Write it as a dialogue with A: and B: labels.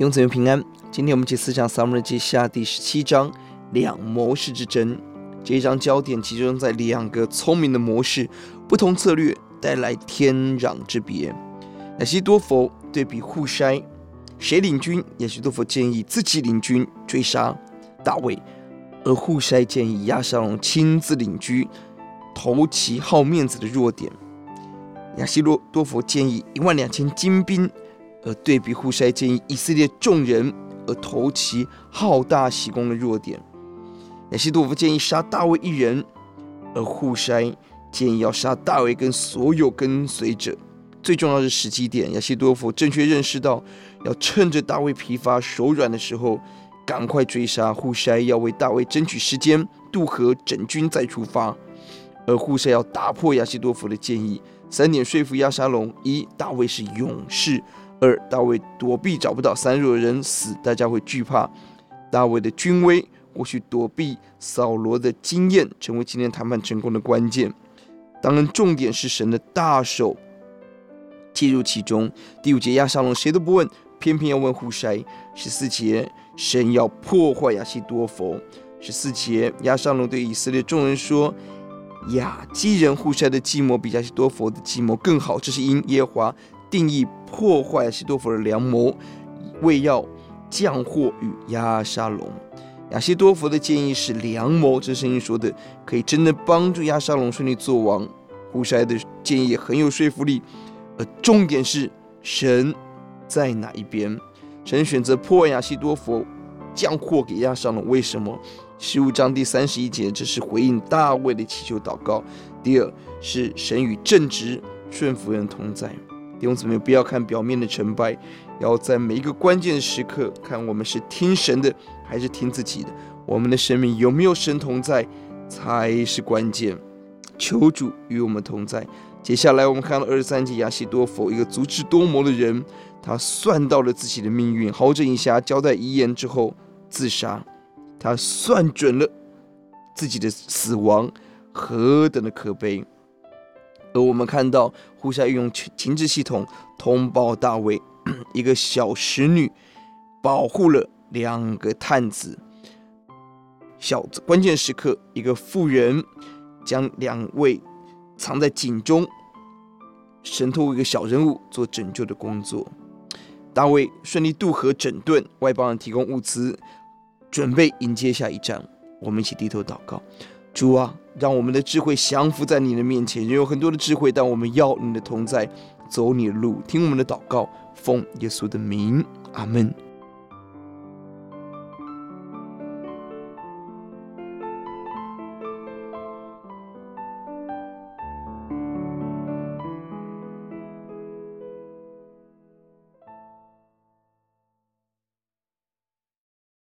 A: 弟兄姊妹平安，今天我们一起思想撒母耳记下第十七章两谋士之争。这一章焦点集中在两个聪明的谋士，不同策略带来天壤之别。亚西多弗对比户筛，谁领军？亚西多弗建议自己领军追杀大卫，而户筛建议押沙龙亲自领军，投其好面子的弱点。亚希多弗建议一万两千精兵，而对比户筛建议以色列众人，而投其好大喜功的弱点。亚西多夫建议杀大卫一人，而户筛建议要杀大卫跟所有跟随者。最重要的是时机点，亚西多夫正确认识到，要趁着大卫疲乏手软的时候，赶快追杀户筛，要为大卫争取时间渡河整军再出发。而户筛要打破亚西多夫的建议，三点说服亚沙龙：一，大卫是勇士；二，大卫躲避找不到；三，若人死，大家会惧怕。大卫的军威。或许躲避扫罗的经验成为今天谈判成功的关键。当然，重点是神的大手介入其中。第五节，亚沙龙谁都不问，偏偏要问户筛。十四节，神要破坏亚希多弗。十四节，亚沙龙对以色列众人说：“亚基人户筛的计谋比亚希多弗的计谋更好，这是因耶华定义破坏亚希多弗的良谋，为要降祸与押沙龙。”亚西多弗的建议是良谋，这声音说的，可以真的帮助亚沙龙顺利做王。户筛的建议很有说服力，而重点是神在哪一边？神选择破坏亚西多弗，降祸给亚沙龙。为什么？十五章第三十一节，这是回应大卫的祈求祷告。第二是神与正直顺服人同在。弟兄姊妹，不要看表面的成败，要在每一个关键的时刻看我们是听神的还是听自己的。我们的生命有没有神同在才是关键。求主与我们同在。接下来我们看到二十三节，亚希多佛一个足智多谋的人，他算到了自己的命运，好整以暇，交代遗言之后自杀。他算准了自己的死亡何等的可悲。而我们看到胡夏运用情治系统通报大卫，一个小使女保护了两个探子。小子关键时刻，一个妇人将两位藏在井中，神透过一个小人物做拯救的工作。大卫顺利渡河整顿，外邦人提供物资，准备迎接下一站。我们一起低头祷告。主啊，让我们的智慧降服在你的面前。人有很多的智慧，但我们要你的同在，走你的路，听我们的祷告，奉耶稣的名，阿门。